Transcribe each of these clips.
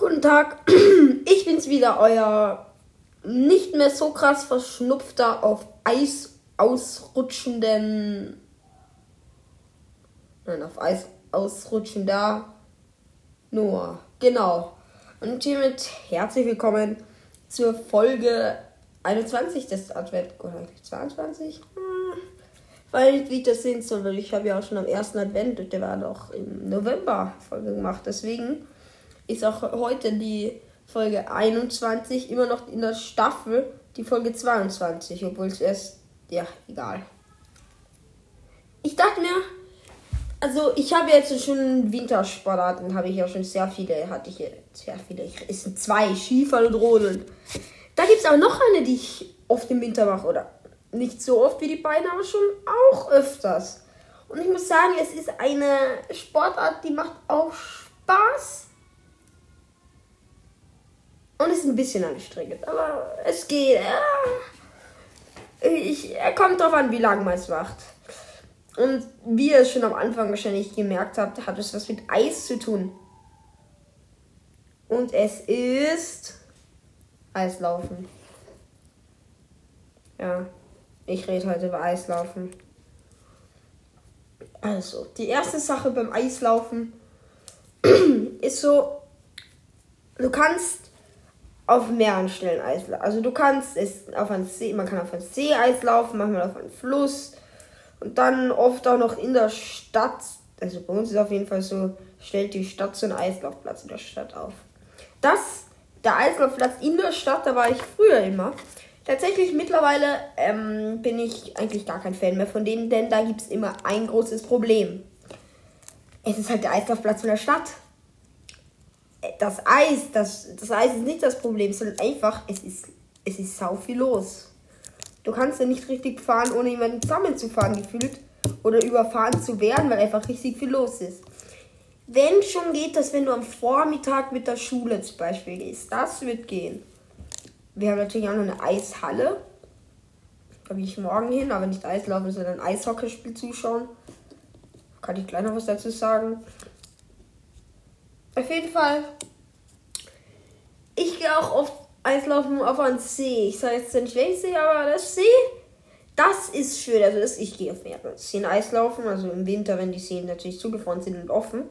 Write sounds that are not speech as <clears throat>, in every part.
Guten Tag, <clears throat> ich bin's wieder, euer nicht mehr so krass verschnupfter auf Eis ausrutschenden. Nein, auf Eis ausrutschender Noah. Genau. Und hiermit herzlich willkommen zur Folge 21 des Advent. Oder eigentlich 22? Hm, weil wie ich das sehen soll, weil ich habe ja auch schon am ersten Advent, der war doch im November Folge gemacht. Deswegen ist auch heute die Folge 21 immer noch in der Staffel die Folge 22, obwohl es erst, ja, egal. Ich dachte mir, also ich habe jetzt schon Wintersportarten, habe ich ja schon sehr viele, hatte ich sehr viele, es sind zwei, Skifahren und Rodeln. Da gibt es aber noch eine, die ich oft im Winter mache, oder nicht so oft wie die beiden, aber schon auch öfters. Und ich muss sagen, es ist eine Sportart, die macht auch Spaß. Und ist ein bisschen anstrengend, aber es geht. Ich, er kommt drauf an, wie lange man es macht. Und wie ihr es schon am Anfang wahrscheinlich gemerkt habt, hat es was mit Eis zu tun. Und es ist Eislaufen. Ja, ich rede heute über Eislaufen. Also, die erste Sache beim Eislaufen <clears throat> ist so, du kannst auf mehreren Stellen Eis. Also du kannst es auf ein See, man kann auf ein See Eis laufen, manchmal auf einen Fluss und dann oft auch noch in der Stadt. Also bei uns ist auf jeden Fall so, stellt die Stadt so einen Eislaufplatz in der Stadt auf. Das, der Eislaufplatz in der Stadt, da war ich früher immer. Tatsächlich mittlerweile ähm, bin ich eigentlich gar kein Fan mehr von denen, denn da gibt es immer ein großes Problem. Es ist halt der Eislaufplatz in der Stadt das Eis, das, das Eis ist nicht das Problem, sondern einfach, es ist, es ist sau viel los. Du kannst ja nicht richtig fahren, ohne jemanden zusammenzufahren gefühlt. Oder überfahren zu werden, weil einfach richtig viel los ist. Wenn schon geht das, wenn du am Vormittag mit der Schule zum Beispiel gehst. Das wird gehen. Wir haben natürlich auch noch eine Eishalle. Da gehe ich morgen hin, aber nicht Eislaufen, sondern Eishockeyspiel zuschauen. Kann ich gleich noch was dazu sagen. Auf jeden Fall. Ich gehe auch oft Eislaufen auf einen See. Ich sage jetzt nicht welchen See, aber das See, das ist schön. Also das, ich gehe auf mehrere Seen Eislaufen. Also im Winter, wenn die Seen natürlich zugefroren sind und offen.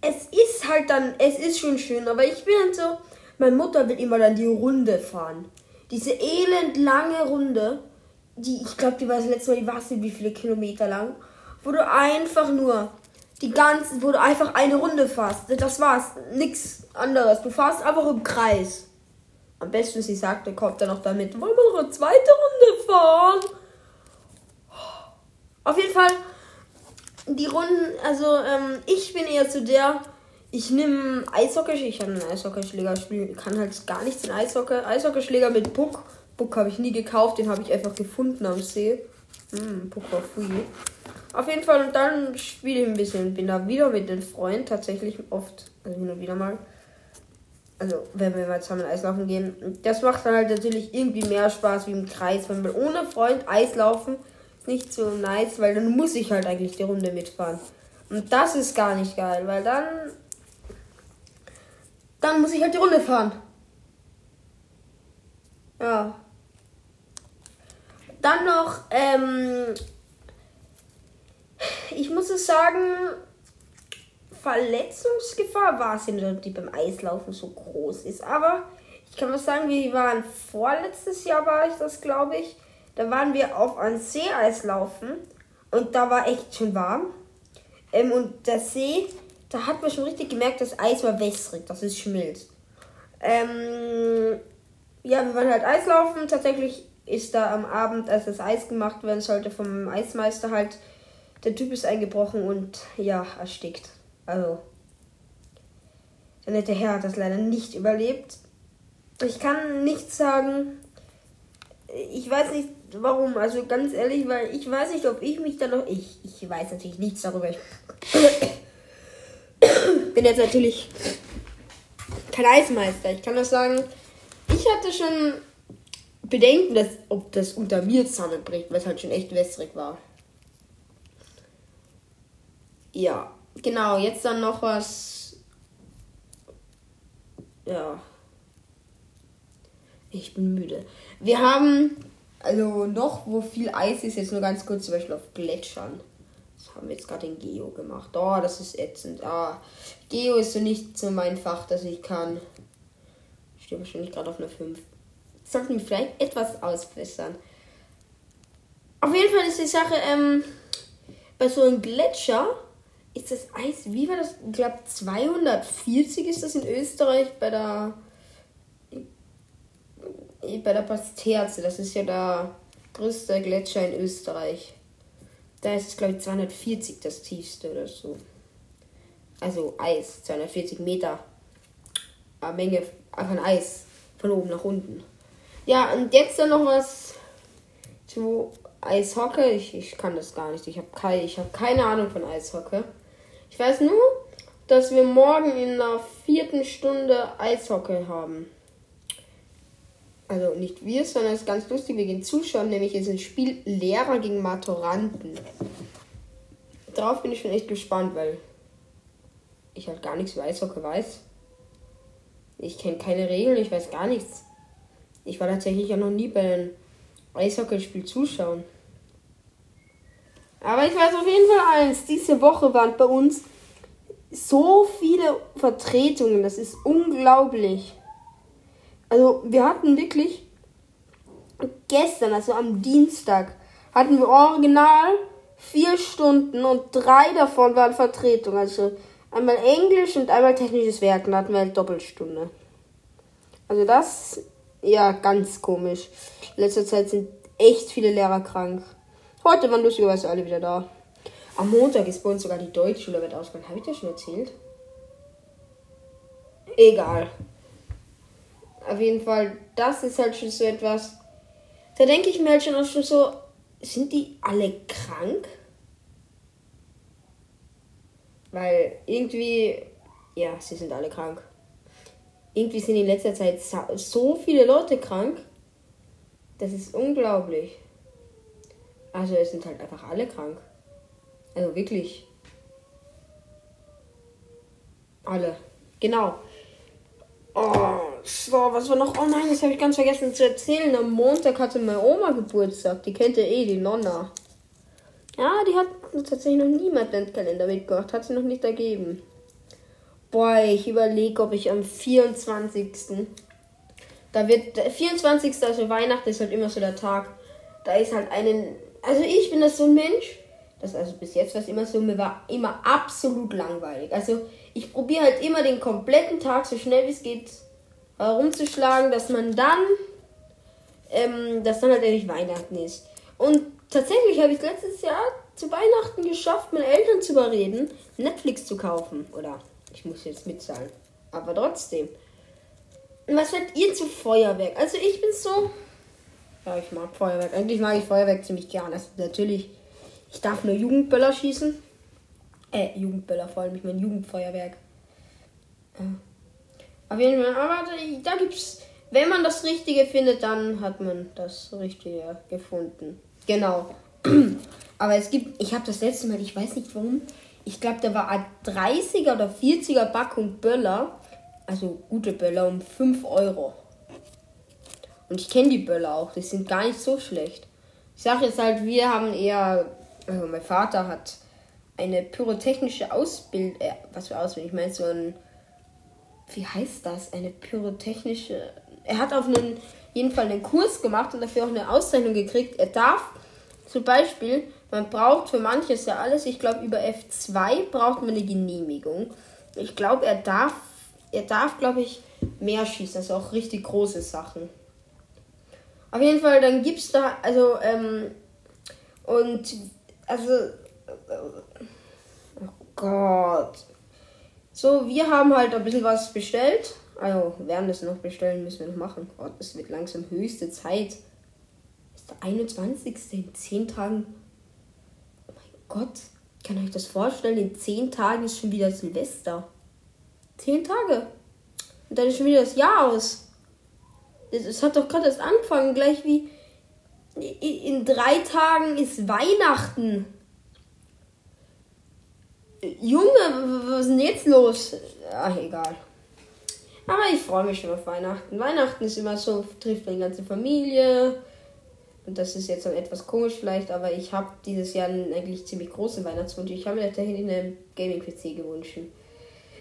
Es ist halt dann, es ist schon schön, aber ich bin dann so, meine Mutter will immer dann die Runde fahren. Diese elend lange Runde, die, ich glaube, die war das letzte Mal, die war nicht wie viele Kilometer lang, wo du einfach nur die ganze, wo du einfach eine Runde fährst. Das war's. Nix anderes. Du fährst einfach im Kreis. Am besten, sie sagt, der kommt dann noch damit. Wollen wir noch eine zweite Runde fahren? Auf jeden Fall, die Runden, also ähm, ich bin eher zu der, ich nehme Eishockey, ich habe einen Eishockeyschläger, spielen kann halt gar nichts in Eishockey. Eishockeyschläger mit Puck. Puck habe ich nie gekauft, den habe ich einfach gefunden am See. Hm, war free. Auf jeden Fall, und dann spiele ich ein bisschen. Bin da wieder mit den Freunden tatsächlich oft, also hin und wieder mal. Also, wenn wir mal zusammen Eislaufen gehen. Das macht dann halt natürlich irgendwie mehr Spaß wie im Kreis. Wenn wir ohne Freund Eislaufen ist nicht so nice, weil dann muss ich halt eigentlich die Runde mitfahren. Und das ist gar nicht geil, weil dann. Dann muss ich halt die Runde fahren. Ja. Dann noch, ähm, ich muss es sagen, Verletzungsgefahr war es nicht, die beim Eislaufen so groß ist. Aber ich kann was sagen, wir waren vorletztes Jahr war ich das, glaube ich. Da waren wir auf einem See-Eislaufen und da war echt schon warm. Ähm, und der See, da hat man schon richtig gemerkt, das Eis war wässrig, das ist schmilzt. Ähm, ja, wir waren halt Eislaufen. Tatsächlich ist da am Abend, als das Eis gemacht werden sollte, vom Eismeister halt der Typ ist eingebrochen und ja, erstickt. Also, der nette Herr hat das leider nicht überlebt. Ich kann nichts sagen. Ich weiß nicht warum. Also ganz ehrlich, weil ich weiß nicht, ob ich mich da noch. Ich, ich weiß natürlich nichts darüber. Ich bin jetzt natürlich kein Eismeister. Ich kann nur sagen, ich hatte schon Bedenken, dass, ob das unter mir zusammenbricht, weil es halt schon echt wässrig war. Ja, genau, jetzt dann noch was. Ja. Ich bin müde. Wir haben also noch, wo viel Eis ist, jetzt nur ganz kurz, zum Beispiel auf Gletschern. Das haben wir jetzt gerade in Geo gemacht. Oh, das ist ätzend. Ah, Geo ist so nicht so mein Fach, dass ich kann. Ich stehe wahrscheinlich gerade auf einer 5. Sollten wir vielleicht etwas ausbessern. Auf jeden Fall ist die Sache, ähm, bei so einem Gletscher ist das Eis, wie war das? Ich glaube 240 ist das in Österreich bei der bei der Pasterze. Das ist ja der größte Gletscher in Österreich. Da ist es glaube ich 240 das tiefste oder so. Also Eis, 240 Meter. Eine Menge von Eis von oben nach unten. Ja, und jetzt dann noch was zu Eishockey. Ich, ich kann das gar nicht. Ich habe keine, hab keine Ahnung von Eishockey. Ich weiß nur, dass wir morgen in der vierten Stunde Eishockey haben. Also nicht wir, sondern es ist ganz lustig. Wir gehen zuschauen, nämlich ist ein Spiel Lehrer gegen Maturanten. Darauf bin ich schon echt gespannt, weil ich halt gar nichts über Eishockey weiß. Ich kenne keine Regeln, ich weiß gar nichts. Ich war tatsächlich ja noch nie bei einem Eishockeyspiel zuschauen. Aber ich weiß auf jeden Fall eins. Diese Woche waren bei uns so viele Vertretungen. Das ist unglaublich. Also wir hatten wirklich gestern, also am Dienstag, hatten wir original vier Stunden und drei davon waren Vertretung. Also einmal Englisch und einmal technisches Werken. Da hatten wir halt Doppelstunde. Also das, ja, ganz komisch. In letzter Zeit sind echt viele Lehrer krank. Heute waren lustigerweise alle wieder da. Am Montag ist bei uns sogar die Deutschschule wird ausgegangen. Habe ich das schon erzählt? Egal. Auf jeden Fall, das ist halt schon so etwas. Da denke ich mir halt schon auch schon so, sind die alle krank? Weil irgendwie, ja, sie sind alle krank. Irgendwie sind in letzter Zeit so viele Leute krank. Das ist unglaublich. Also es sind halt einfach alle krank. Also wirklich. Alle. Genau. Oh, so, was war noch? Oh nein, das habe ich ganz vergessen zu erzählen. Am Montag hatte meine Oma Geburtstag. Die kennt ihr eh, die Nonna. Ja, die hat tatsächlich noch nie meinen Adventkalender mitgebracht. Hat sie noch nicht ergeben. Boah, ich überlege, ob ich am 24. Da wird. Der 24. also Weihnachten ist halt immer so der Tag. Da ist halt einen also ich bin das so ein Mensch, das also bis jetzt war es immer so, mir war immer absolut langweilig. Also ich probiere halt immer den kompletten Tag so schnell wie es geht herumzuschlagen, dass man dann, ähm, dass dann halt endlich Weihnachten ist. Und tatsächlich habe ich letztes Jahr zu Weihnachten geschafft, meine Eltern zu überreden, Netflix zu kaufen. Oder ich muss jetzt mitzahlen. Aber trotzdem. Was seid ihr zu Feuerwerk? Also ich bin so, ja, ich mag Feuerwerk. Eigentlich mag ich Feuerwerk ziemlich gern. Also natürlich, ich darf nur Jugendböller schießen. Äh, Jugendböller vor allem, ich meine Jugendfeuerwerk. Ja. Auf jeden Fall, aber da, da gibt's, wenn man das Richtige findet, dann hat man das Richtige gefunden. Genau. <clears throat> aber es gibt, ich habe das letzte Mal, ich weiß nicht warum, ich glaube, da war ein 30er oder 40er Packung Böller, also gute Böller, um 5 Euro. Und ich kenne die Böller auch, die sind gar nicht so schlecht. Ich sage jetzt halt, wir haben eher, also mein Vater hat eine pyrotechnische Ausbildung, äh, was für Ausbildung, ich meine so ein, wie heißt das, eine pyrotechnische, er hat auf einen, jeden Fall einen Kurs gemacht und dafür auch eine Auszeichnung gekriegt. Er darf zum Beispiel, man braucht für manches ja alles, ich glaube über F2 braucht man eine Genehmigung. Ich glaube, er darf, er darf, glaube ich, mehr schießen, also auch richtig große Sachen. Auf jeden Fall, dann gibt's da, also, ähm, und, also, oh Gott. So, wir haben halt ein bisschen was bestellt. Also, werden das noch bestellen, müssen wir noch machen. Gott, es wird langsam höchste Zeit. ist der 21. in 10 Tagen. Gott, kann euch das vorstellen? In 10 Tagen ist schon wieder Silvester. 10 Tage. Und dann ist schon wieder das Jahr aus. Es hat doch gerade erst angefangen, gleich wie in drei Tagen ist Weihnachten. Junge, was ist denn jetzt los? Ach, egal. Aber ich freue mich schon auf Weihnachten. Weihnachten ist immer so, trifft die ganze Familie. Und das ist jetzt etwas komisch vielleicht, aber ich habe dieses Jahr einen eigentlich ziemlich großen Weihnachtswunsch. Ich habe mir dahin einen Gaming-PC gewünscht.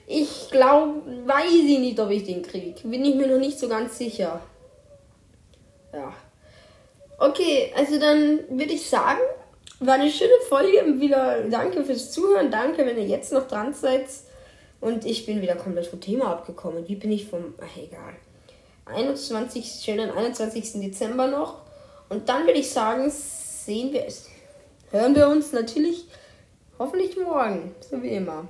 Ich glaube, weiß ich nicht, ob ich den kriege. Bin ich mir noch nicht so ganz sicher. Ja. Okay, also dann würde ich sagen, war eine schöne Folge. Wieder danke fürs Zuhören. Danke, wenn ihr jetzt noch dran seid. Und ich bin wieder komplett vom Thema abgekommen. Wie bin ich vom. Ach, egal. 21. schönen 21. Dezember noch. Und dann würde ich sagen, sehen wir es. Hören wir uns natürlich hoffentlich morgen. So wie immer.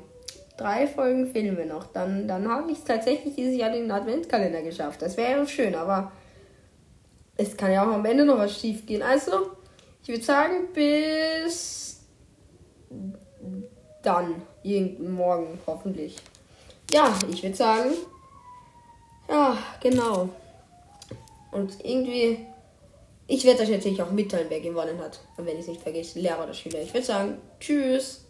Drei Folgen fehlen wir noch. Dann, dann habe ich es tatsächlich dieses Jahr den Adventkalender geschafft. Das wäre ja schön, aber es kann ja auch am Ende noch was schief gehen. Also, ich würde sagen, bis dann. Morgen, hoffentlich. Ja, ich würde sagen. Ja, genau. Und irgendwie. Ich werde euch natürlich auch mitteilen, wer gewonnen hat. Und wenn ich es nicht vergesse, Lehrer oder Schüler. Ich würde sagen, tschüss.